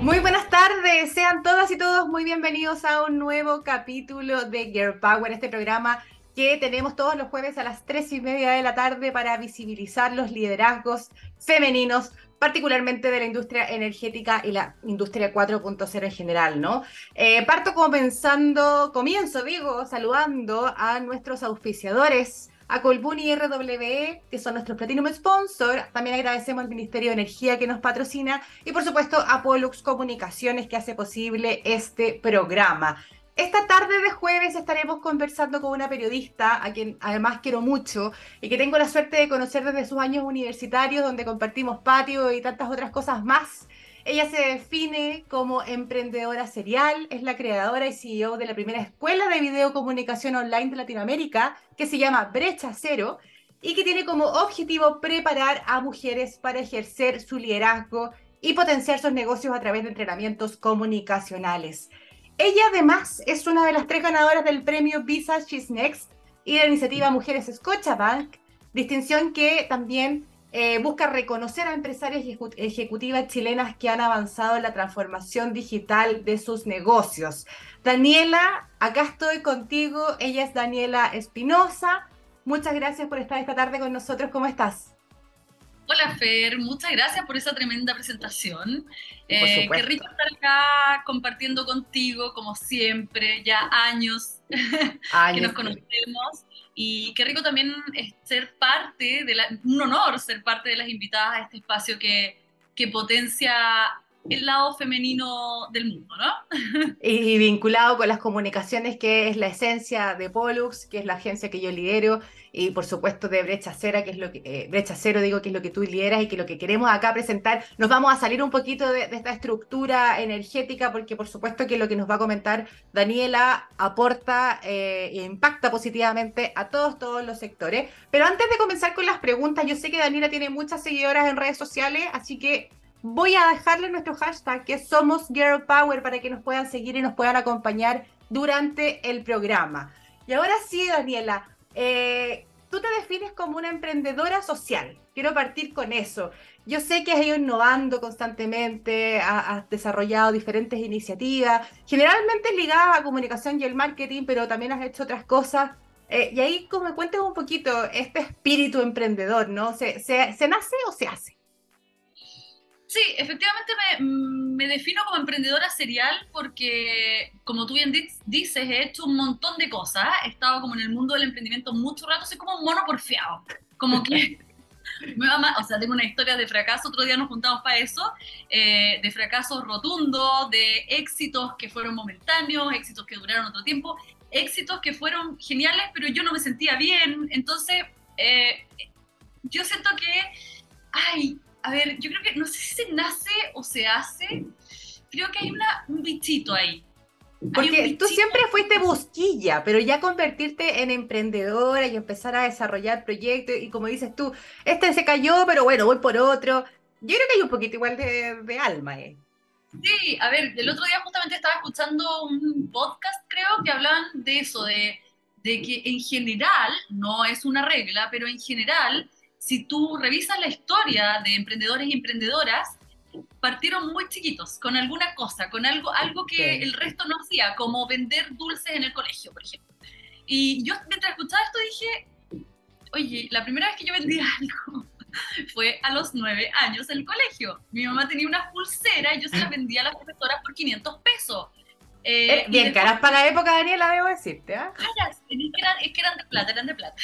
Muy buenas tardes, sean todas y todos muy bienvenidos a un nuevo capítulo de Girl Power, este programa que tenemos todos los jueves a las tres y media de la tarde para visibilizar los liderazgos femeninos, particularmente de la industria energética y la industria 4.0 en general, ¿no? Eh, parto comenzando, comienzo, digo, saludando a nuestros auspiciadores, a Colbún y RWE, que son nuestros Platinum Sponsor. También agradecemos al Ministerio de Energía que nos patrocina y por supuesto a Pollux Comunicaciones que hace posible este programa. Esta tarde de jueves estaremos conversando con una periodista a quien además quiero mucho y que tengo la suerte de conocer desde sus años universitarios donde compartimos patio y tantas otras cosas más. Ella se define como emprendedora serial, es la creadora y CEO de la primera escuela de videocomunicación online de Latinoamérica que se llama Brecha Cero y que tiene como objetivo preparar a mujeres para ejercer su liderazgo y potenciar sus negocios a través de entrenamientos comunicacionales. Ella además es una de las tres ganadoras del premio Visa She's Next y de la iniciativa Mujeres Scotiabank, distinción que también eh, busca reconocer a empresarias ejecutivas chilenas que han avanzado en la transformación digital de sus negocios. Daniela, acá estoy contigo. Ella es Daniela Espinosa. Muchas gracias por estar esta tarde con nosotros. ¿Cómo estás? Hola Fer, muchas gracias por esa tremenda presentación. Eh, qué rico estar acá compartiendo contigo, como siempre, ya años, que nos conocemos. Y qué rico también ser parte, de la, un honor ser parte de las invitadas a este espacio que, que potencia el lado femenino del mundo, ¿no? Y vinculado con las comunicaciones, que es la esencia de Pollux, que es la agencia que yo lidero, y por supuesto de Brecha Cero, que es lo que, eh, Brecha Cero digo que es lo que tú lideras y que lo que queremos acá presentar, nos vamos a salir un poquito de, esta estructura energética, porque por supuesto que lo que nos va a comentar Daniela aporta eh, e impacta positivamente a todos, todos los sectores. Pero antes de comenzar con las preguntas, yo sé que Daniela tiene muchas seguidoras en redes sociales, así que voy a dejarle nuestro hashtag que somos Girl Power para que nos puedan seguir y nos puedan acompañar durante el programa. Y ahora sí, Daniela, eh, tú te defines como una emprendedora social. Quiero partir con eso. Yo sé que has ido innovando constantemente, has, desarrollado diferentes iniciativas, generalmente ligadas a comunicación y el marketing, pero también has hecho otras cosas. Eh, y ahí, como me cuentes un poquito, este espíritu emprendedor, ¿no? ¿Se, se, nace o se hace? Sí, efectivamente me, defino como emprendedora serial porque, como tú bien dices, he hecho un montón de cosas. He estado como en el mundo del emprendimiento mucho rato, soy como un mono porfiado. Como que, o sea, tengo una historia de fracaso, otro día nos juntamos para eso, eh, de fracasos rotundos, de éxitos que fueron momentáneos, éxitos que duraron otro tiempo, éxitos que fueron geniales, pero yo no me sentía bien. Entonces, eh, yo siento que, ay, a ver, yo creo que no sé si nace o se hace, creo que hay una, un bichito ahí. Porque tú siempre fuiste busquilla, pero ya convertirte en emprendedora y empezar a desarrollar proyectos y como dices tú, este se cayó, pero bueno, voy por otro. Yo creo que hay un poquito igual de, de alma, ¿eh? Sí, a ver, el otro día justamente estaba escuchando un podcast, creo, que hablaban de eso, de, de que en general, no es una regla, pero en general si tú revisas la historia de emprendedores y emprendedoras, partieron muy chiquitos, con alguna cosa, con algo, algo que el resto no hacía, como vender dulces en el colegio, por ejemplo. Y yo mientras escuchaba esto dije, oye, la primera vez que yo vendí algo fue a los nueve años en el colegio. Mi mamá tenía una pulsera y yo se las vendía a las profesoras por 500 pesos. Eh, bien caras para la época, Daniela, debo decirte. ¿eh? Caras, es que, eran, es que eran de plata, eran de plata.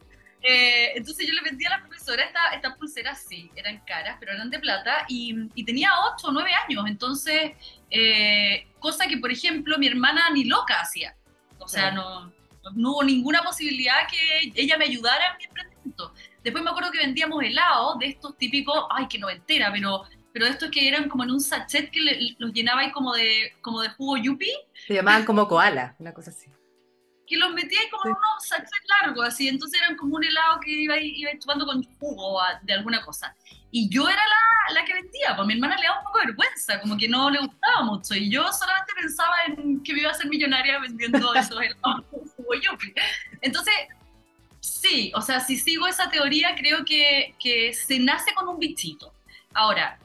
Eh, entonces yo le vendí a la profesora estas esta pulseras, sí, eran caras, pero eran de plata, y, tenía 8 o 9 años, entonces, eh, cosa que, por ejemplo, mi hermana ni loca hacía. O sea, no, no hubo ninguna posibilidad que ella me ayudara en mi emprendimiento. Después me acuerdo que vendíamos helados de estos típicos, ay, que no entera, pero pero estos que eran como en un sachet que los llenaba ahí como de, como de jugo yupi. Se llamaban como koala, una cosa así que los metía ahí como en unos sachets largos, así, entonces eran como un helado que iba, iba chupando con jugo de alguna cosa. Y yo era la, la que vendía, pues a mi hermana le daba un poco de vergüenza, como que no le gustaba mucho, y yo solamente pensaba en que me iba a ser millonaria vendiendo esos helados yo. Entonces, sí, o sea, si sigo esa teoría, creo que, que se nace con un bichito. Ahora,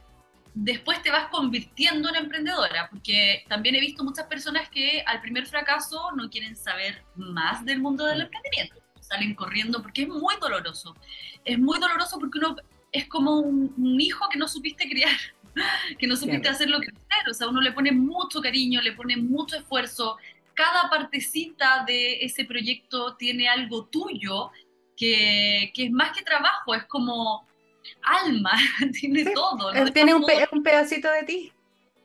después te vas convirtiendo en emprendedora, porque también he visto muchas personas que al primer fracaso no quieren saber más del mundo del emprendimiento, salen corriendo porque es muy doloroso. Es muy doloroso porque uno es como un, hijo que no supiste criar, que no supiste hacer lo que crecer, o sea, uno le pone mucho cariño, le pone mucho esfuerzo, cada partecita de ese proyecto tiene algo tuyo que, que es más que trabajo, es como alma, tiene todo. Tiene un, un, pedacito de ti.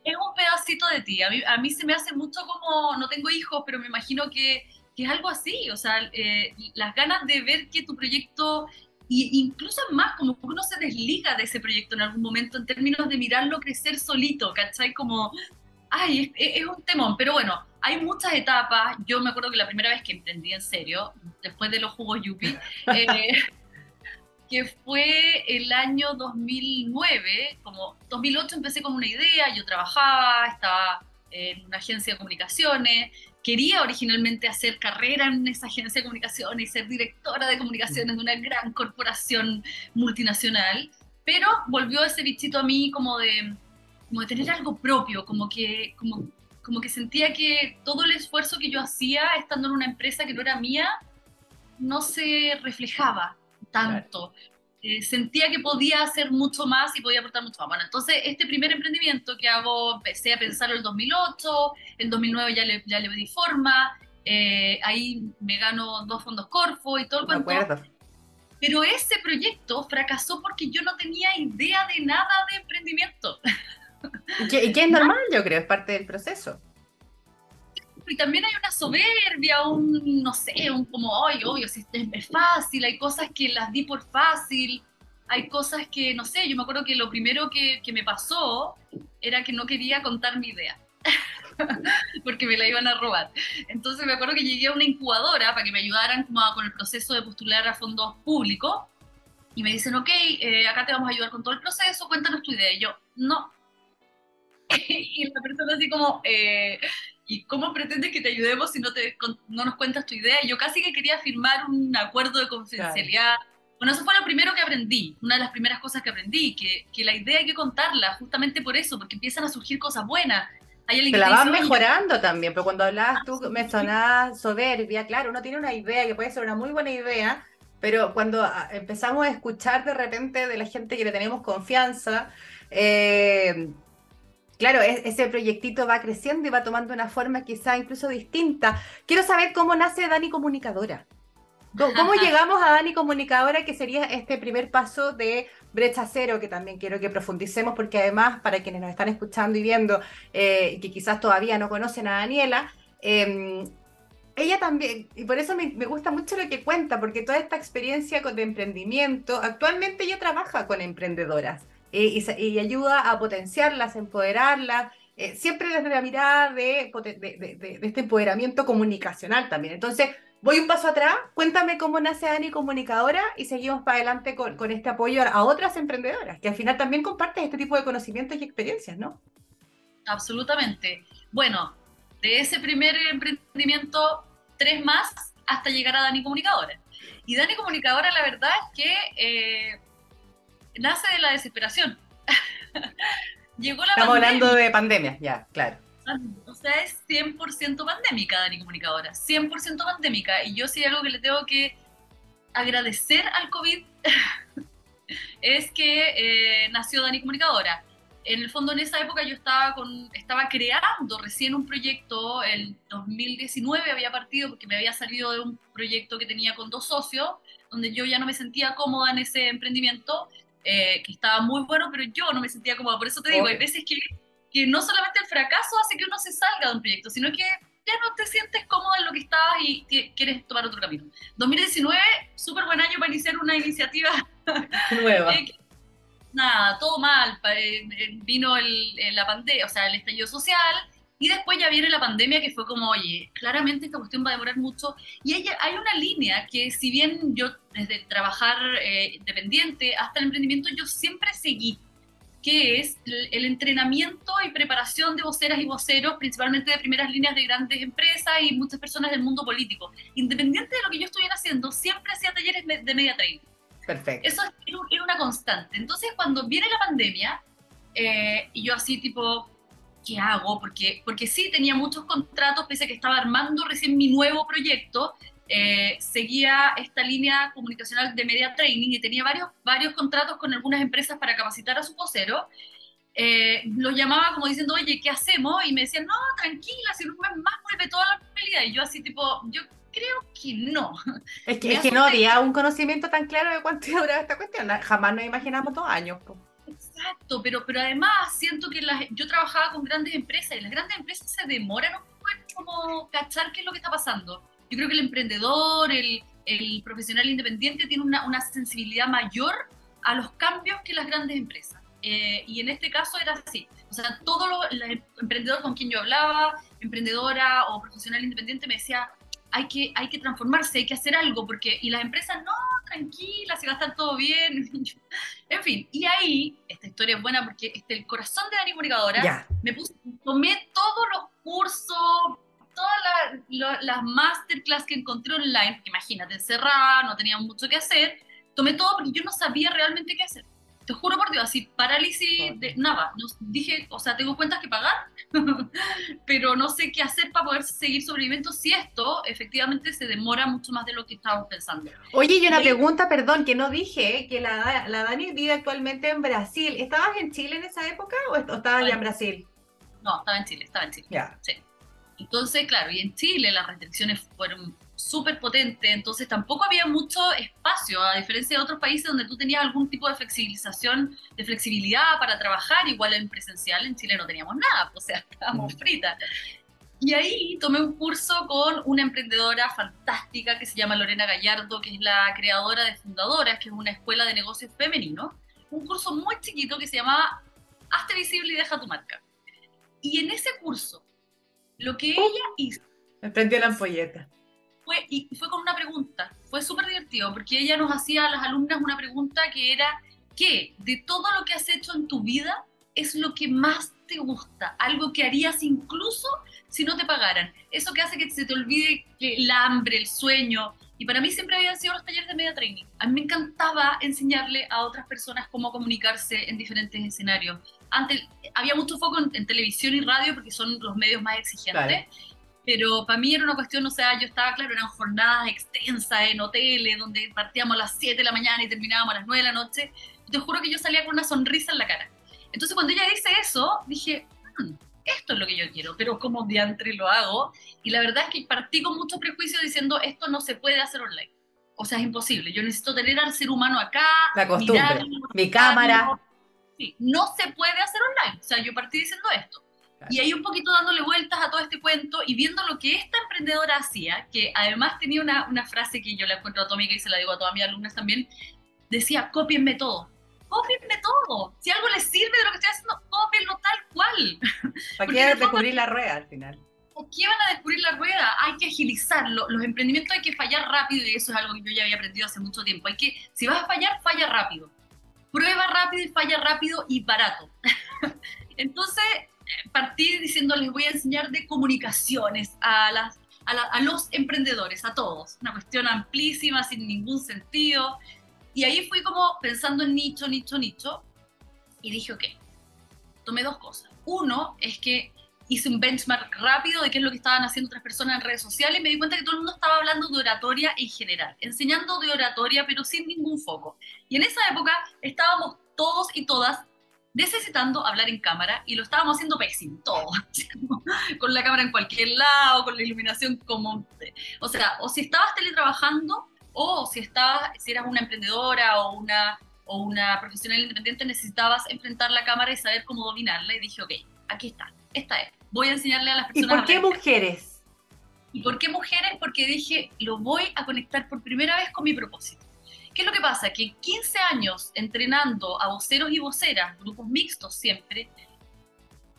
Es un pedacito de ti. A mí, a mí se me hace mucho como, no tengo hijos, pero me imagino que, que es algo así. O sea, eh, las ganas de ver que tu proyecto, y incluso más, como que uno se desliga de ese proyecto en algún momento en términos de mirarlo crecer solito, ¿cachai? Como, ay, es, es un temón. Pero bueno, hay muchas etapas. Yo me acuerdo que la primera vez que emprendí en serio, después de los jugos Yupi, eh, que fue el año 2009, como 2008 empecé con una idea, yo trabajaba, estaba en una agencia de comunicaciones, quería originalmente hacer carrera en esa agencia de comunicaciones y ser directora de comunicaciones de una gran corporación multinacional, pero volvió ese bichito a mí como de, como de tener algo propio, como que, como, como que sentía que todo el esfuerzo que yo hacía estando en una empresa que no era mía, no se reflejaba tanto. Eh, sentía que podía hacer mucho más y podía aportar mucho más. Bueno, entonces este primer emprendimiento que hago, empecé a pensarlo en el 2008, en 2009 ya le, ya le di forma, eh, ahí me gano dos fondos Corfo y todo el cuento. Pero ese proyecto fracasó porque yo no tenía idea de nada de emprendimiento. Y que, y que es normal, yo creo, es parte del proceso y también hay una soberbia, un, no sé, un como, ay, obvio, si es fácil, hay cosas que las di por fácil, hay cosas que, no sé, yo me acuerdo que lo primero que, que me pasó era que no quería contar mi idea. porque me la iban a robar. Entonces me acuerdo que llegué a una incubadora para que me ayudaran como con el proceso de postular a fondos públicos y me dicen, ok, eh, acá te vamos a ayudar con todo el proceso, cuéntanos tu idea. Y yo, no. y la persona así como, eh, ¿y cómo pretendes que te ayudemos si no, te, no nos cuentas tu idea? yo casi que quería firmar un acuerdo de confidencialidad. Bueno, eso fue lo primero que aprendí, una de las primeras cosas que aprendí, que, que la idea hay que contarla justamente por eso, porque empiezan a surgir cosas buenas. Hay la van mejorando también, pero cuando hablabas tú me sonaba soberbia, claro, uno tiene una idea que puede ser una muy buena idea, pero cuando ah, empezamos a escuchar de repente de la gente que le tenemos confianza, eh, claro, ese proyectito va creciendo y va tomando una forma quizá incluso distinta. Quiero saber cómo nace Dani Comunicadora. ¿Cómo, llegamos a Dani Comunicadora, que sería este primer paso de Brecha Cero, que también quiero que profundicemos, porque además, para quienes nos están escuchando y viendo, eh, que quizás todavía no conocen a Daniela, em, ella también, y por eso me, gusta mucho lo que cuenta, porque toda esta experiencia de emprendimiento, actualmente ella trabaja con emprendedoras. Eh, y, ayuda a potenciarlas, empoderarlas, eh, siempre desde la mirada de, este empoderamiento comunicacional también. Entonces, voy un paso atrás, cuéntame cómo nace Dani Comunicadora y seguimos para adelante con, este apoyo a otras emprendedoras, que al final también comparten este tipo de conocimientos y experiencias, ¿no? Absolutamente. Bueno, de ese primer emprendimiento, tres más hasta llegar a Dani Comunicadora. Y Dani Comunicadora, la verdad es que eh, nace de la desesperación. Llegó la Estamos hablando de pandemia, ya, claro. O sea, es 100% pandémica, Dani Comunicadora, 100% pandémica. Y yo sí algo que le tengo que agradecer al COVID es que eh, nació Dani Comunicadora. En el fondo, en esa época yo estaba, con, estaba creando recién un proyecto, el 2019 había partido porque me había salido de un proyecto que tenía con dos socios, donde yo ya no me sentía cómoda en ese emprendimiento eh, que estaba muy bueno, pero yo no me sentía cómoda. Por eso te digo, hay veces que, que no solamente el fracaso hace que uno se salga de un proyecto, sino que ya no te sientes cómoda en lo que estabas y quieres tomar otro camino. 2019, súper buen año para iniciar una iniciativa nueva. Eh, nada, todo mal. Eh, vino el, la pandemia, o sea, el estallido social y después ya viene la pandemia que fue como, oye, claramente esta cuestión va a demorar mucho. Y hay, hay una línea que si bien yo desde trabajar eh, independiente hasta el emprendimiento, yo siempre seguí, que es el, entrenamiento y preparación de voceras y voceros, principalmente de primeras líneas de grandes empresas y muchas personas del mundo político. Independiente de lo que yo estuviera haciendo, siempre hacía talleres de media training. Perfecto. Eso era una constante. Entonces, cuando viene la pandemia, Eh, y yo así tipo, ¿qué hago? Porque, porque sí tenía muchos contratos, pese a que estaba armando recién mi nuevo proyecto, eh, seguía esta línea comunicacional de media training y tenía varios, varios contratos con algunas empresas para capacitar a su vocero. Eh, los llamaba como diciendo, oye, ¿qué hacemos? Y me decían, no, tranquila, si un mes más vuelve toda la realidad. Y yo así tipo, yo creo que no. Es que, es que no había un conocimiento tan claro de cuánto duraba esta cuestión. Jamás nos imaginamos dos años. Exacto, pero, pero además siento que yo trabajaba con grandes empresas y las grandes empresas se demoran un poco en como cachar qué es lo que está pasando. Yo creo que el emprendedor, el, el profesional independiente tiene una, una, sensibilidad mayor a los cambios que las grandes empresas. Eh, y en este caso era así. O sea, todo lo, emprendedor con quien yo hablaba, emprendedora o profesional independiente, me decía, hay que, hay que transformarse, hay que hacer algo, porque, y las empresas, no, tranquila, se va a estar todo bien. en fin, y ahí, esta historia es buena porque este, el corazón de Dani Comunicadora, me puse, tomé todos los cursos, todas las masterclass que encontré online, imagínate, encerrada, no tenía mucho que hacer, tomé todo porque yo no sabía realmente qué hacer te juro por Dios, así parálisis de nada. dije, o sea, tengo cuentas que pagar, pero no sé qué hacer para poder seguir sobreviviendo si esto efectivamente se demora mucho más de lo que estábamos pensando. Oye, y una pregunta, perdón, que no dije, que la, la Dani vive actualmente en Brasil. ¿Estabas en Chile en esa época o estabas ya en Brasil? No, estaba en Chile, estaba en Chile. Ya. Sí. Entonces, claro, y en Chile las restricciones fueron súper potente, entonces tampoco había mucho espacio, a diferencia de otros países donde tú tenías algún tipo de flexibilización, de flexibilidad para trabajar, igual en presencial, en Chile no teníamos nada, o sea, estábamos mm. fritas. Y ahí tomé un curso con una emprendedora fantástica que se llama Lorena Gallardo, que es la creadora de Fundadoras, que es una escuela de negocios femenino. Un curso muy chiquito que se llamaba Hazte visible y deja tu marca. Y en ese curso, lo que ella hizo... Me prendió la ampolleta y fue con una pregunta. Fue súper divertido porque ella nos hacía a las alumnas una pregunta que era, ¿qué de todo lo que has hecho en tu vida es lo que más te gusta? Algo que harías incluso si no te pagaran. Eso que hace que se te olvide el hambre, el sueño. Y para mí siempre habían sido los talleres de media training. A mí me encantaba enseñarle a otras personas cómo comunicarse en diferentes escenarios. Antes había mucho foco en, televisión y radio porque son los medios más exigentes pero para mí era una cuestión, o sea, yo estaba, claro, eran jornadas extensas en hoteles, donde partíamos a las 7 de la mañana y terminábamos a las 9 de la noche. Te juro que yo salía con una sonrisa en la cara. Entonces, cuando ella dice eso, dije, hmm, esto es lo que yo quiero, pero como diantre lo hago. Y la verdad es que partí con mucho prejuicio diciendo, esto no se puede hacer online. O sea, es imposible. Yo necesito tener al ser humano acá. La costumbre. mi cámara. Sí, no se puede hacer online. O sea, yo partí diciendo esto. Y ahí un poquito dándole vueltas a todo este cuento y viendo lo que esta emprendedora hacía, que además tenía una, una frase que yo la encuentro atómica y se la digo a todas mis alumnas también, decía, copienme todo. Copienme todo. Si algo les sirve de lo que estoy haciendo, copienlo tal cual. ¿Para qué descubrir la rueda al final? ¿Por qué van a descubrir la rueda? Hay que agilizarlo. Los emprendimientos hay que fallar rápido y eso es algo que yo ya había aprendido hace mucho tiempo. Hay que, si vas a fallar, falla rápido. Prueba rápido y falla rápido y barato. Entonces, partí diciendo, les voy a enseñar de comunicaciones a, los emprendedores, a todos. Una cuestión amplísima, sin ningún sentido. Y ahí fui como pensando en nicho, nicho, nicho. Y dije, ok, tomé dos cosas. Uno es que hice un benchmark rápido de qué es lo que estaban haciendo otras personas en redes sociales y me di cuenta que todo el mundo estaba hablando de oratoria en general, enseñando de oratoria pero sin ningún foco. Y en esa época estábamos todos y todas necesitando hablar en cámara y lo estábamos haciendo pésimo, todo. con la cámara en cualquier lado, con la iluminación como... O sea, o si estabas teletrabajando o si, estabas, si eras una emprendedora o una, o una profesional independiente, necesitabas enfrentar la cámara y saber cómo dominarla. Y dije, ok, aquí está, esta es. Voy a enseñarle a las personas... ¿Y por qué mujeres? ¿Y por qué mujeres? Porque dije, lo voy a conectar por primera vez con mi propósito. ¿Qué es lo que pasa? Que 15 años entrenando a voceros y voceras, grupos mixtos siempre,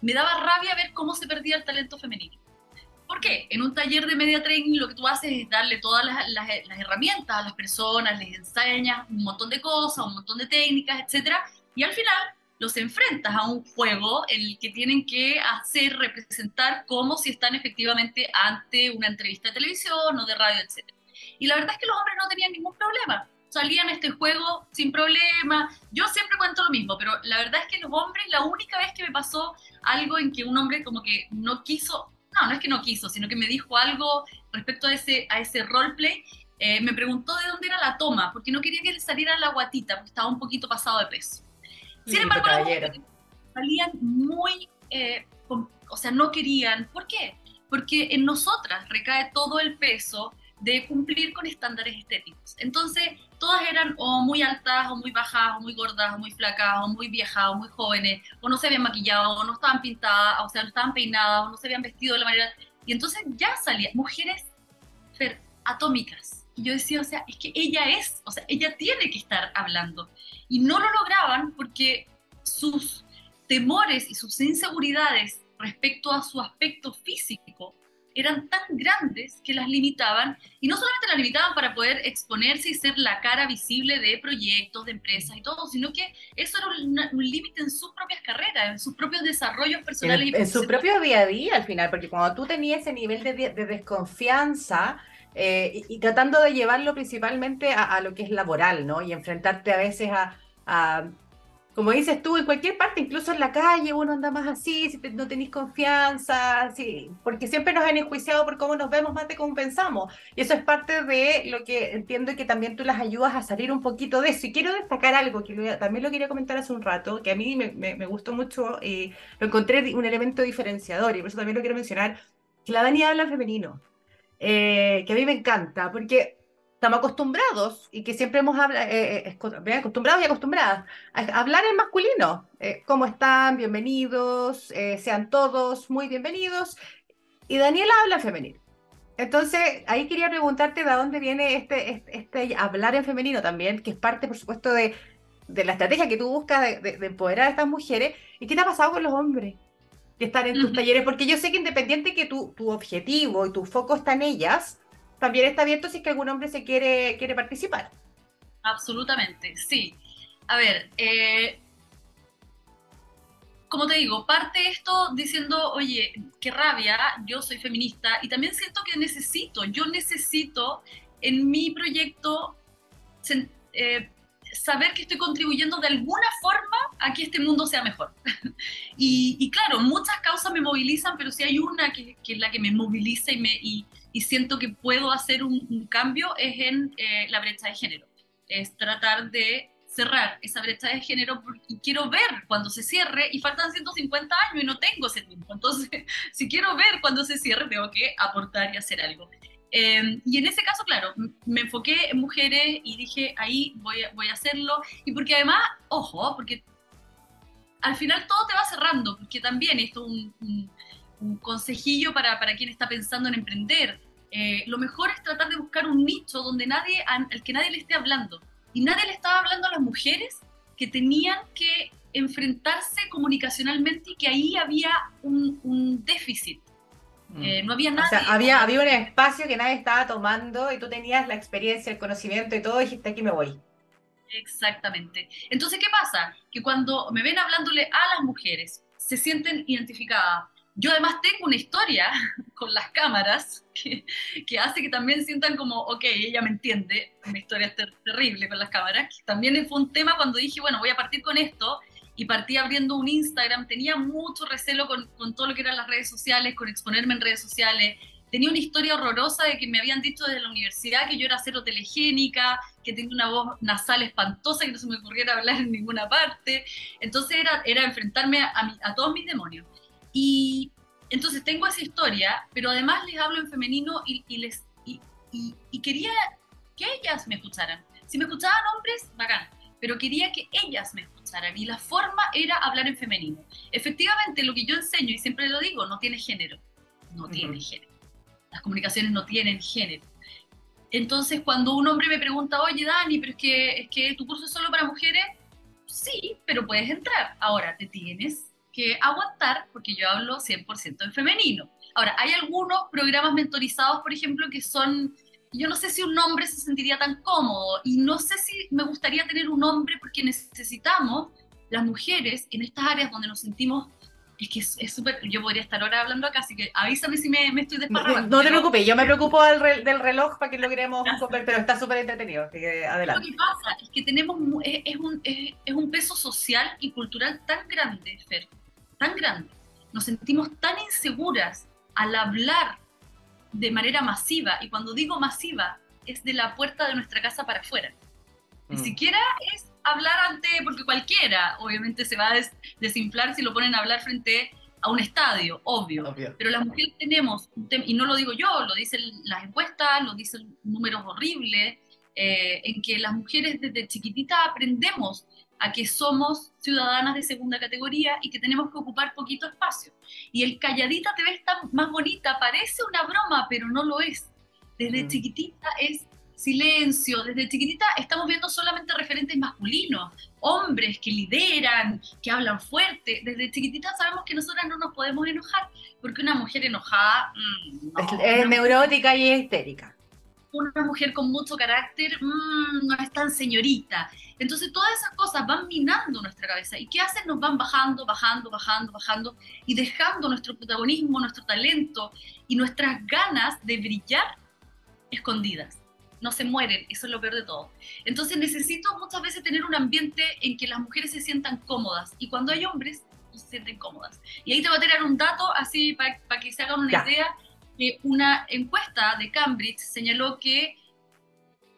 me daba rabia ver cómo se perdía el talento femenino. ¿Por qué? En un taller de media training lo que tú haces es darle todas las, herramientas a las personas, les enseñas un montón de cosas, un montón de técnicas, etc. Y al final los enfrentas a un juego en el que tienen que hacer, representar como si están efectivamente ante una entrevista de televisión o de radio, etc. Y la verdad es que los hombres no tenían ningún problema salían este juego sin problema. Yo siempre cuento lo mismo, pero la verdad es que los hombres, la única vez que me pasó algo en que un hombre como que no quiso, no, no es que no quiso, sino que me dijo algo respecto a ese, a ese roleplay, eh, me preguntó de dónde era la toma, porque no quería que le saliera la guatita, porque estaba un poquito pasado de peso. Sin embargo, salían muy, eh, o sea, no querían. ¿Por qué? Porque en nosotras recae todo el peso de cumplir con estándares estéticos. Entonces, todas eran o muy altas, o muy bajas, o muy gordas, o muy flacas, o muy viejas, o muy jóvenes, o no se habían maquillado, o no estaban pintadas, o sea, no estaban peinadas, o no se habían vestido de la manera... Y entonces ya salían mujeres atómicas. Y yo decía, o sea, es que ella es, o sea, ella tiene que estar hablando. Y no lo lograban porque sus temores y sus inseguridades respecto a su aspecto físico eran tan grandes que las limitaban, y no solamente las limitaban para poder exponerse y ser la cara visible de proyectos, de empresas y todo, sino que eso era un, límite en sus propias carreras, en sus propios desarrollos personales. En, y en su propio día a día al final, porque cuando tú tenías ese nivel de, desconfianza, eh, y, tratando de llevarlo principalmente a, lo que es laboral, ¿no? Y enfrentarte a veces a como dices tú, en cualquier parte, incluso en la calle, uno anda más así, si no tenéis confianza, sí, porque siempre nos han enjuiciado por cómo nos vemos más de cómo pensamos. Y eso es parte de lo que entiendo que también tú las ayudas a salir un poquito de eso. Y quiero destacar algo que también lo quería comentar hace un rato, que a mí me, gustó mucho y lo encontré un elemento diferenciador, y por eso también lo quiero mencionar, que la Dani habla femenino, eh, que a mí me encanta, porque estamos acostumbrados y que siempre hemos hablado, eh, eh, acostumbrados y acostumbradas a hablar en masculino. Eh, ¿Cómo están? Bienvenidos, sean todos muy bienvenidos. Y Daniela habla en femenino. Entonces, ahí quería preguntarte de dónde viene este, este, este, hablar en femenino también, que es parte, por supuesto, de, de la estrategia que tú buscas de, de, empoderar a estas mujeres. ¿Y qué te ha pasado con los hombres que están en tus talleres? Porque yo sé que independiente que tu, tu objetivo y tu foco está en ellas, también está abierto si es que algún hombre se quiere, quiere participar. Absolutamente, sí. A ver, eh, como te digo, parte esto diciendo, oye, qué rabia, yo soy feminista y también siento que necesito, yo necesito en mi proyecto eh, saber que estoy contribuyendo de alguna forma a que este mundo sea mejor. y, claro, muchas causas me movilizan, pero si hay una que, es la que me moviliza y, me, y, siento que puedo hacer un, cambio es en eh, la brecha de género. Es tratar de cerrar esa brecha de género y quiero ver cuando se cierre y faltan 150 años y no tengo ese tiempo. Entonces, si quiero ver cuando se cierre, tengo que aportar y hacer algo. Em, y en ese caso, claro, me enfoqué en mujeres y dije, ahí voy a, voy a hacerlo. Y porque además, ojo, porque al final todo te va cerrando, porque también esto es un, un, consejillo para, para, quien está pensando en emprender. Eh, lo mejor es tratar de buscar un nicho donde nadie, al que nadie le esté hablando. Y nadie le estaba hablando a las mujeres que tenían que enfrentarse comunicacionalmente y que ahí había un, un déficit. Mm. Eh, no había nada. O sea, había, había un espacio que nadie estaba tomando y tú tenías la experiencia, el conocimiento y todo, y dijiste aquí me voy. Exactamente. Entonces, ¿qué pasa? Que cuando me ven hablándole a las mujeres, se sienten identificadas. Yo además tengo una historia con las cámaras que, que hace que también sientan como, ok, ella me entiende, una historia terrible con las cámaras, que también fue un tema cuando dije, bueno, voy a partir con esto, y partí abriendo un Instagram, tenía mucho recelo con, con, todo lo que eran las redes sociales, con exponerme en redes sociales. Tenía una historia horrorosa de que me habían dicho desde la universidad que yo era cero telegénica, que tenía una voz nasal espantosa, que no se me ocurriera hablar en ninguna parte. Entonces era, era enfrentarme a, a todos mis demonios. Y entonces tengo esa historia, pero además les hablo en femenino y, y les, y, y quería que ellas me escucharan. Si me escuchaban hombres, bacán pero quería que ellas me escucharan y la forma era hablar en femenino. Efectivamente, lo que yo enseño, y siempre lo digo, no tiene género, no tiene género. Las comunicaciones no tienen género. Entonces, cuando un hombre me pregunta, oye, Dani, pero es que, es que tu curso es solo para mujeres, sí, pero puedes entrar. Ahora, te tienes que aguantar porque yo hablo 100% en femenino. Ahora, hay algunos programas mentorizados, por ejemplo, que son yo no sé si un hombre se sentiría tan cómodo y no sé si me gustaría tener un hombre porque necesitamos las mujeres en estas áreas donde nos sentimos es que es súper, yo podría estar ahora hablando acá, así que avísame si me, me estoy desparramando. No, no te preocupes, yo me preocupo del, del reloj para que logremos pero está súper entretenido, así que adelante. Lo que pasa es que tenemos, es, un, es, es, un peso social y cultural tan grande, Fer, tan grande. Nos sentimos tan inseguras al hablar de manera masiva, y cuando digo masiva, es de la puerta de nuestra casa para afuera. Ni mm. siquiera es hablar ante, porque cualquiera obviamente se va a desinflar si lo ponen a hablar frente a un estadio, obvio. Pero las mujeres tenemos, y no lo digo yo, lo dicen las encuestas, lo dicen números horribles, eh, en que las mujeres desde chiquitita aprendemos a que somos ciudadanas de segunda categoría y que tenemos que ocupar poquito espacio. Y el calladita te ves tan más bonita, parece una broma, pero no lo es. Desde mm. chiquitita es silencio. Desde chiquitita estamos viendo solamente referentes masculinos, hombres que lideran, que hablan fuerte. Desde chiquitita sabemos que nosotras no nos podemos enojar, porque una mujer enojada mm, es, neurótica y histérica. Una mujer con mucho carácter mm, no es tan señorita. Entonces todas esas cosas van minando nuestra cabeza. ¿Y qué hacen? Nos van bajando, bajando, bajando, bajando y dejando nuestro protagonismo, nuestro talento y nuestras ganas de brillar escondidas no se mueren, eso es lo peor de todo. Entonces necesito muchas veces tener un ambiente en que las mujeres se sientan cómodas y cuando hay hombres se sienten cómodas. Y ahí te voy a tirar un dato así para que se hagan una idea, que una encuesta de Cambridge señaló que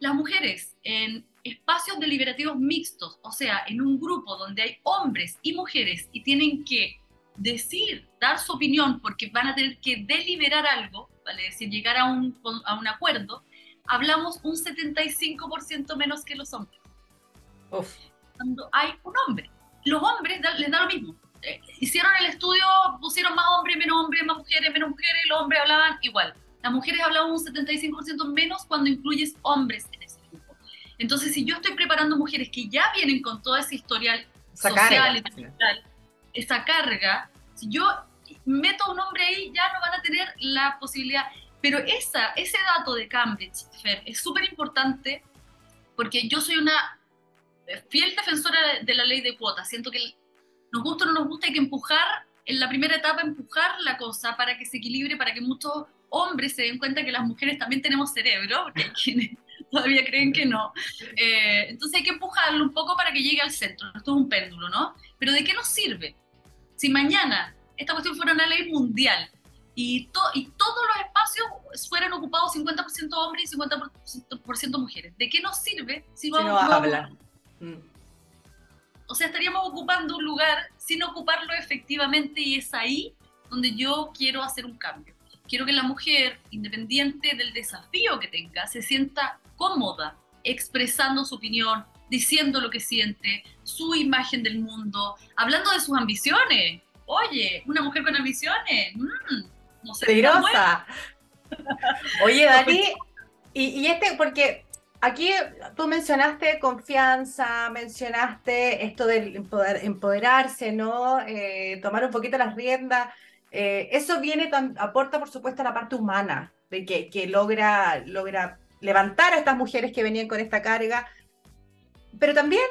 las mujeres en espacios deliberativos mixtos, o sea, en un grupo donde hay hombres y mujeres y tienen que decir, dar su opinión porque van a tener que deliberar algo, ¿vale? es decir, llegar a un, a un acuerdo, hablamos un 75% menos que los hombres. Cuando hay un hombre. Los hombres les da lo mismo. Eh, hicieron el estudio, pusieron más hombres, menos hombres, más mujeres, menos mujeres, y los hombres hablaban igual. Las mujeres hablaban un 75% menos cuando incluyes hombres en ese grupo. Entonces, si yo estoy preparando mujeres que ya vienen con todo ese historial social y digital, esa carga, si yo meto a un hombre ahí, ya no van a tener la posibilidad. Pero esa, ese dato de Cambridge, Fer, es súper importante porque yo soy una fiel defensora de, la ley de cuotas. Siento que nos gusta o no nos gusta, hay que empujar, en la primera etapa, empujar la cosa para que se equilibre, para que muchos hombres se den cuenta que las mujeres también tenemos cerebro, porque hay quienes todavía creen que no. Eh, entonces hay que empujarlo un poco para que llegue al centro. Esto es un péndulo, ¿no? Pero ¿de qué nos sirve? Si mañana esta cuestión fuera una ley mundial y, y todos los espacios fueran ocupados 50% hombres y 50% mujeres. ¿De qué nos sirve si, vamos, no hablan? Mm. O sea, estaríamos ocupando un lugar sin ocuparlo efectivamente y es ahí donde yo quiero hacer un cambio. Quiero que la mujer, independiente del desafío que tenga, se sienta cómoda expresando su opinión, diciendo lo que siente, su imagen del mundo, hablando de sus ambiciones. Oye, una mujer con ambiciones, mm, no Peligrosa. Oye, Dani, y, este, porque aquí tú mencionaste confianza, mencionaste esto del empoderarse, ¿no? Eh, tomar un poquito las riendas. Eh, eso viene, aporta por supuesto a la parte humana, de que, que logra, logra levantar a estas mujeres que venían con esta carga, pero también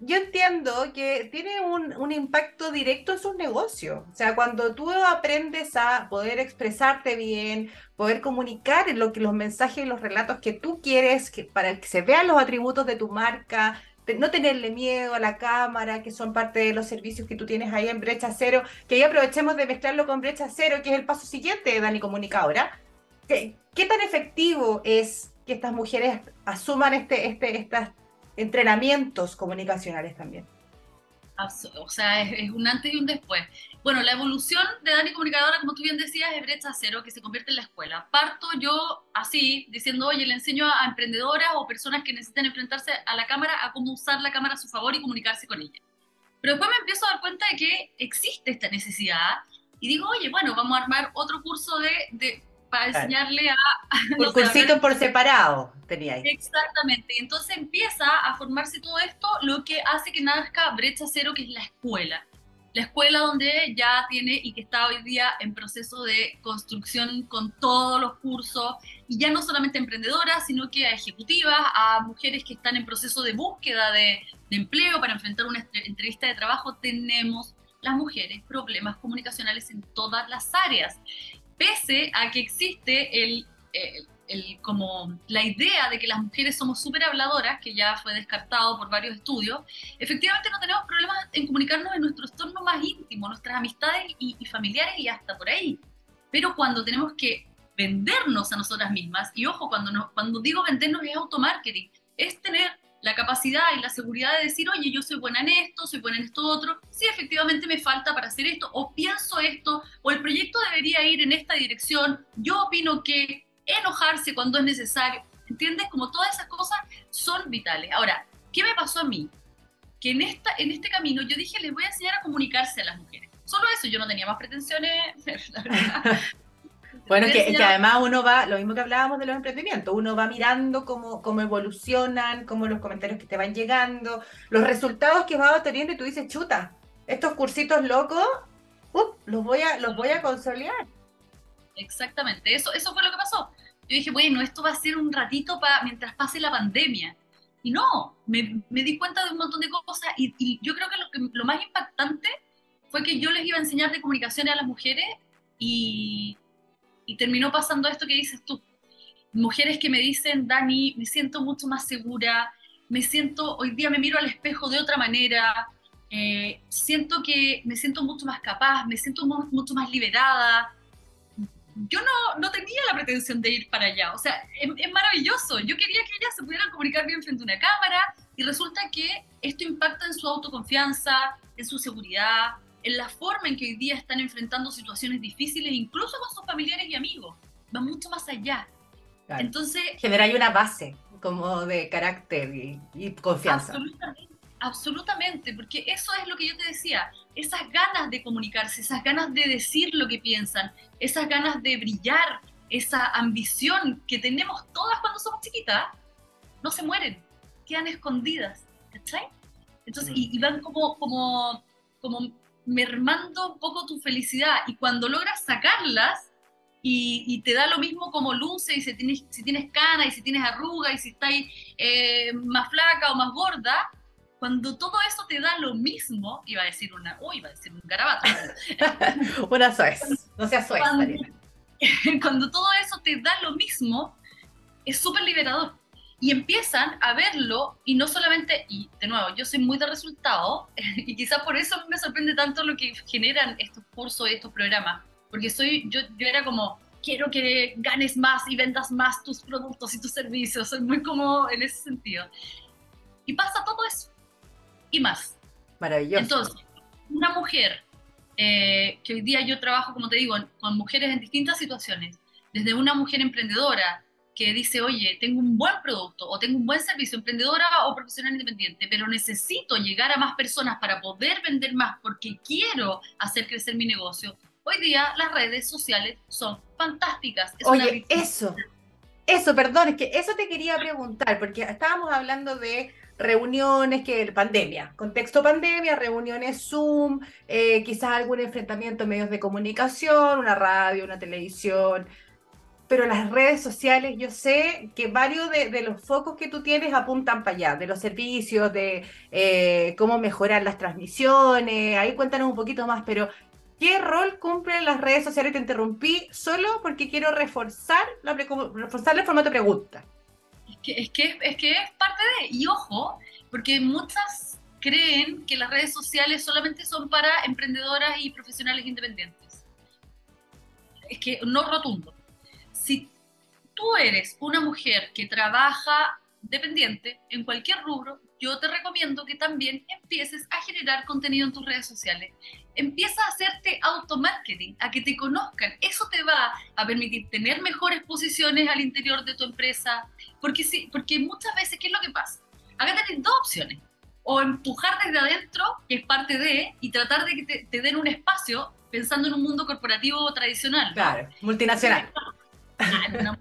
yo entiendo que tiene un, un, impacto directo en sus negocios. O sea, cuando tú aprendes a poder expresarte bien, poder comunicar lo que, los mensajes y los relatos que tú quieres que, para que se vean los atributos de tu marca, no tenerle miedo a la cámara, que son parte de los servicios que tú tienes ahí en Brecha Cero, que ahí aprovechemos de mezclarlo con Brecha Cero, que es el paso siguiente de Dani Comunicadora. ¿Qué, qué tan efectivo es que estas mujeres asuman este, este, estas entrenamientos comunicacionales también. O sea, es, un antes y un después. Bueno, la evolución de Dani Comunicadora, como tú bien decías, es brecha cero, que se convierte en la escuela. Parto yo así, diciendo, oye, le enseño a emprendedoras o personas que necesitan enfrentarse a la cámara a cómo usar la cámara a su favor y comunicarse con ella. Pero después me empiezo a dar cuenta de que existe esta necesidad y digo, oye, bueno, vamos a armar otro curso de, de para enseñarle a... Por cursito por separado tenía ahí. Exactamente, entonces empieza a formarse todo esto, lo que hace que nazca Brecha Cero, que es la escuela. La escuela donde ya tiene y que está hoy día en proceso de construcción con todos los cursos, y ya no solamente emprendedoras, sino que a ejecutivas, a mujeres que están en proceso de búsqueda de, de empleo para enfrentar una entrevista de trabajo, tenemos las mujeres problemas comunicacionales en todas las áreas, pese a que existe el, el, como la idea de que las mujeres somos súper habladoras, que ya fue descartado por varios estudios, efectivamente no tenemos problemas en comunicarnos en nuestro entorno más íntimo, nuestras amistades y, y familiares y hasta por ahí. Pero cuando tenemos que vendernos a nosotras mismas, y ojo, cuando, cuando digo vendernos es automarketing, es tener la capacidad y la seguridad de decir, oye, yo soy buena en esto, soy buena en esto otro, sí, efectivamente me falta para hacer esto, o pienso esto, o el proyecto debería ir en esta dirección, yo opino que enojarse cuando es necesario, ¿entiendes? Como todas esas cosas son vitales. Ahora, ¿qué me pasó a mí? Que en, esta, en este camino yo dije, les voy a enseñar a comunicarse a las mujeres. Solo eso, yo no tenía más pretensiones, la verdad. Bueno, que, que, además uno va, lo mismo que hablábamos de los emprendimientos, uno va mirando cómo, cómo evolucionan, cómo los comentarios que te van llegando, los resultados que vas obteniendo y tú dices, chuta, estos cursitos locos, los, voy a, los voy a consolidar. Exactamente, eso, eso fue lo que pasó. Yo dije, bueno, esto va a ser un ratito para mientras pase la pandemia. Y no, me, me, di cuenta de un montón de cosas y, y yo creo que lo, que lo más impactante fue que yo les iba a enseñar de comunicaciones a las mujeres y, y terminó pasando esto que dices tú. Mujeres que me dicen, Dani, me siento mucho más segura, me siento, hoy día me miro al espejo de otra manera, eh, siento que me siento mucho más capaz, me siento mucho más liberada. Yo no, no tenía la pretensión de ir para allá, o sea, es, es maravilloso. Yo quería que ellas se pudieran comunicar bien frente a una cámara y resulta que esto impacta en su autoconfianza, en su seguridad, en la forma en que hoy día están enfrentando situaciones difíciles, incluso con sus familiares y amigos. Va mucho más allá. Entonces... Generar una base como de carácter y, confianza. Absolutamente, absolutamente, porque eso es lo que yo te decía, esas ganas de comunicarse, esas ganas de decir lo que piensan, esas ganas de brillar, esa ambición que tenemos todas cuando somos chiquitas, no se mueren, quedan escondidas, ¿cachai? Entonces, y, y, van como, como, como mermando un poco tu felicidad y cuando logras sacarlas y, te da lo mismo como luce y si tienes, si tienes cana y si tienes arruga y si estás eh, más flaca o más gorda, cuando todo eso te da lo mismo, iba a decir una, uy, iba a decir un garabato. una suez, no seas suez. Cuando, cuando todo eso te da lo mismo, es súper liberador y empiezan a verlo y no solamente, y de nuevo, yo soy muy de resultado y quizás por eso me sorprende tanto lo que generan estos cursos y estos programas, porque soy, yo, yo era como, quiero que ganes más y vendas más tus productos y tus servicios, soy muy como en ese sentido. Y pasa todo eso y más. Maravilloso. Entonces, una mujer eh, que hoy día yo trabajo, como te digo, con mujeres en distintas situaciones, desde una mujer emprendedora, que dice, oye, tengo un buen producto o tengo un buen servicio, emprendedora o profesional independiente, pero necesito llegar a más personas para poder vender más porque quiero hacer crecer mi negocio. Hoy día las redes sociales son fantásticas. oye, eso, eso, perdón, es que eso te quería preguntar, porque estábamos hablando de reuniones, que pandemia, contexto pandemia, reuniones Zoom, eh, quizás algún enfrentamiento en medios de comunicación, una radio, una televisión, pero las redes sociales, yo sé que varios de, los focos que tú tienes apuntan para allá, de los servicios, de eh, cómo mejorar las transmisiones, ahí cuéntanos un poquito más, pero ¿qué rol cumplen las redes sociales? Te interrumpí solo porque quiero reforzar la, reforzar el formato de pregunta. Es que, es que, es que es parte de, y ojo, porque muchas creen que las redes sociales solamente son para emprendedoras y profesionales independientes. Es que no rotundo si tú eres una mujer que trabaja dependiente en cualquier rubro, yo te recomiendo que también empieces a generar contenido en tus redes sociales. Empieza a hacerte automarketing, a que te conozcan. Eso te va a permitir tener mejores posiciones al interior de tu empresa. Porque, sí, porque muchas veces, ¿qué es lo que pasa? Acá tenés dos opciones. O empujar desde adentro, que es parte de, y tratar de que te, te den un espacio pensando en un mundo corporativo tradicional. Claro, multinacional una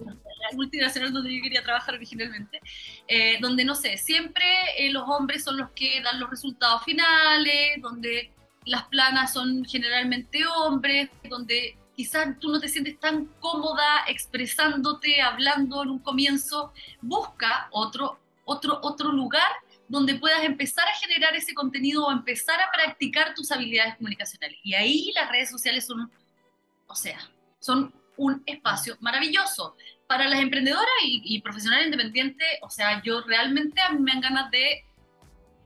multinacional donde yo quería trabajar originalmente, eh, donde no sé, siempre eh, los hombres son los que dan los resultados finales, donde las planas son generalmente hombres, donde quizás tú no te sientes tan cómoda expresándote, hablando en un comienzo, busca otro, otro, otro lugar donde puedas empezar a generar ese contenido o empezar a practicar tus habilidades comunicacionales. Y ahí las redes sociales son, o sea, son un espacio maravilloso. Para las emprendedoras y, profesionales independientes, o sea, yo realmente a mí me dan ganas de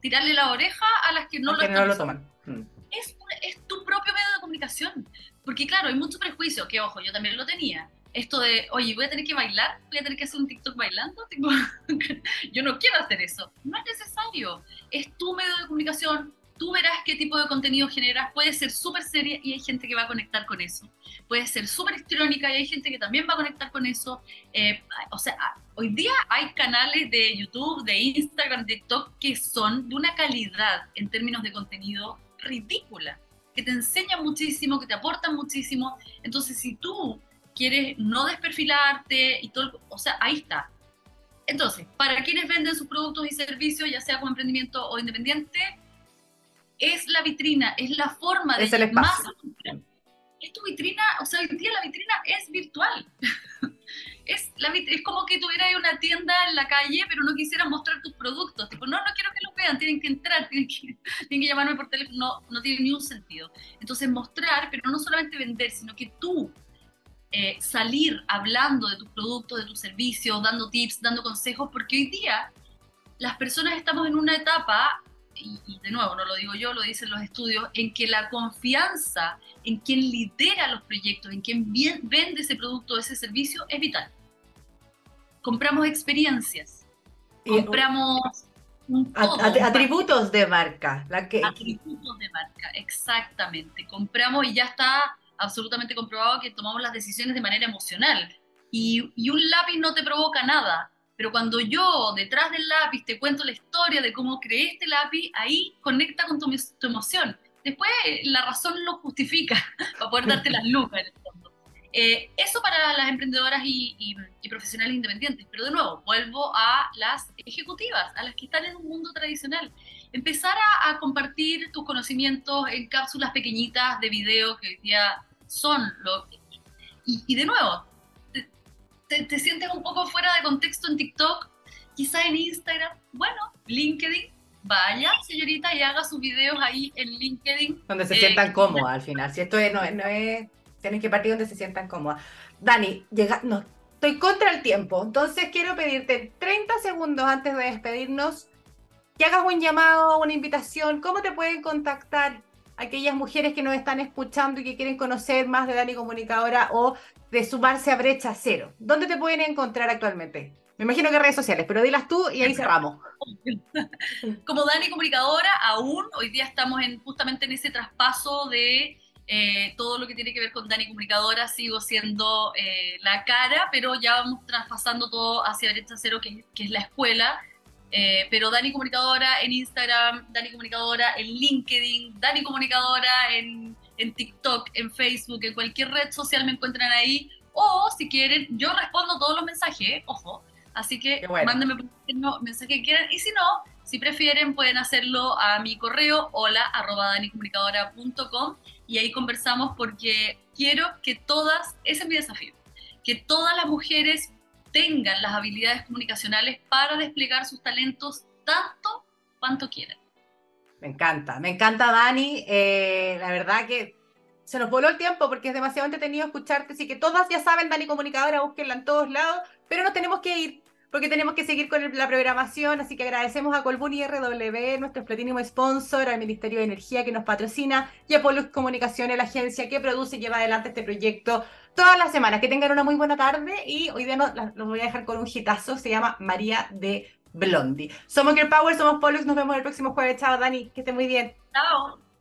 tirarle la oreja a las que no, lo, toman. Mm. Es, es tu propio medio de comunicación. Porque claro, hay mucho prejuicio, que ojo, yo también lo tenía esto de, oye, voy a tener que bailar, voy a tener que hacer un TikTok bailando, yo no quiero hacer eso. No es necesario. Es tu medio de comunicación, tú verás qué tipo de contenido generas. Puede ser súper seria y hay gente que va a conectar con eso. Puede ser súper histriónica y hay gente que también va a conectar con eso. Eh, o sea, hoy día hay canales de YouTube, de Instagram, de TikTok que son de una calidad en términos de contenido ridícula, que te enseñan muchísimo, que te aportan muchísimo. Entonces, si tú quieres no desperfilarte y todo, o sea, ahí está. Entonces, para quienes venden sus productos y servicios, ya sea como emprendimiento o independiente, es la vitrina, es la forma de es el más es tu vitrina, o sea, hoy día la vitrina es virtual. es, la, es como que tuvieras una tienda en la calle, pero no quisieras mostrar tus productos. Tipo, no, no quiero que lo vean, tienen que entrar, tienen que, tienen que llamarme por teléfono. No, no tiene ni un sentido. Entonces, mostrar, pero no solamente vender, sino que tú eh, salir hablando de tus productos, de tus servicios, dando tips, dando consejos, porque hoy día las personas estamos en una etapa, y, de nuevo, no lo digo yo, lo dicen los estudios, en que la confianza en quien lidera los proyectos, en quien vende ese producto, ese servicio, es vital. Compramos experiencias, compramos... atributos de marca. La que... Atributos de marca, exactamente. Compramos y ya está absolutamente comprobado que tomamos las decisiones de manera emocional. Y, un lápiz no te provoca nada, pero cuando yo detrás del lápiz te cuento la historia de cómo creé este lápiz, ahí conecta con tu, emoción. Después la razón lo justifica para poder darte las lucas en el fondo. Eh, eso para las emprendedoras y, profesionales independientes. Pero de nuevo, vuelvo a las ejecutivas, a las que están en un mundo tradicional empezar a, compartir tus conocimientos en cápsulas pequeñitas de video que hoy día son lo... Y, de nuevo, te, sientes un poco fuera de contexto en TikTok, quizá en Instagram, bueno, LinkedIn, vaya señorita y haga sus videos ahí en LinkedIn. Donde se sientan eh, cómodas al final, si esto no, no es, tienes que partir donde se sientan cómodas. Dani, llega, no, estoy contra el tiempo, entonces quiero pedirte 30 segundos antes de despedirnos que hagas un llamado, una invitación, ¿cómo te pueden contactar aquellas mujeres que nos están escuchando y que quieren conocer más de Dani Comunicadora o de sumarse a Brecha Cero? ¿Dónde te pueden encontrar actualmente? Me imagino que redes sociales, pero dilas tú y ahí cerramos. Como Dani Comunicadora, aún hoy día estamos en, justamente en ese traspaso de eh, todo lo que tiene que ver con Dani Comunicadora. Sigo siendo eh, la cara, pero ya vamos traspasando todo hacia Brecha Cero, que, que es la escuela eh, pero Dani Comunicadora en Instagram, Dani Comunicadora en LinkedIn, Dani Comunicadora en, en TikTok, en Facebook, en cualquier red social me encuentran ahí. O si quieren, yo respondo todos los mensajes, ojo. Así que mándenme el mensaje que quieran. Y si no, si prefieren, pueden hacerlo a mi correo hola arroba danicomunicadora.com y ahí conversamos porque quiero que todas, ese es mi desafío, que todas las mujeres tengan las habilidades comunicacionales para desplegar sus talentos tanto cuanto quieran. Me encanta, me encanta Dani. Eh, la verdad que se nos voló el tiempo porque es demasiado entretenido escucharte. Así que todas ya saben, Dani Comunicadora, búsquenla en todos lados, pero nos tenemos que ir porque tenemos que seguir con la programación, así que agradecemos a Colbuni RW, nuestro platinum sponsor, al Ministerio de Energía que nos patrocina y a Polus Comunicaciones, la agencia que produce y lleva adelante este proyecto todas las semanas. Que tengan una muy buena tarde y hoy día los voy a dejar con un hitazo, se llama María de Blondie. Somos Girl Power, somos Polus, nos vemos el próximo jueves. Chao, Dani, que esté muy bien. Chao.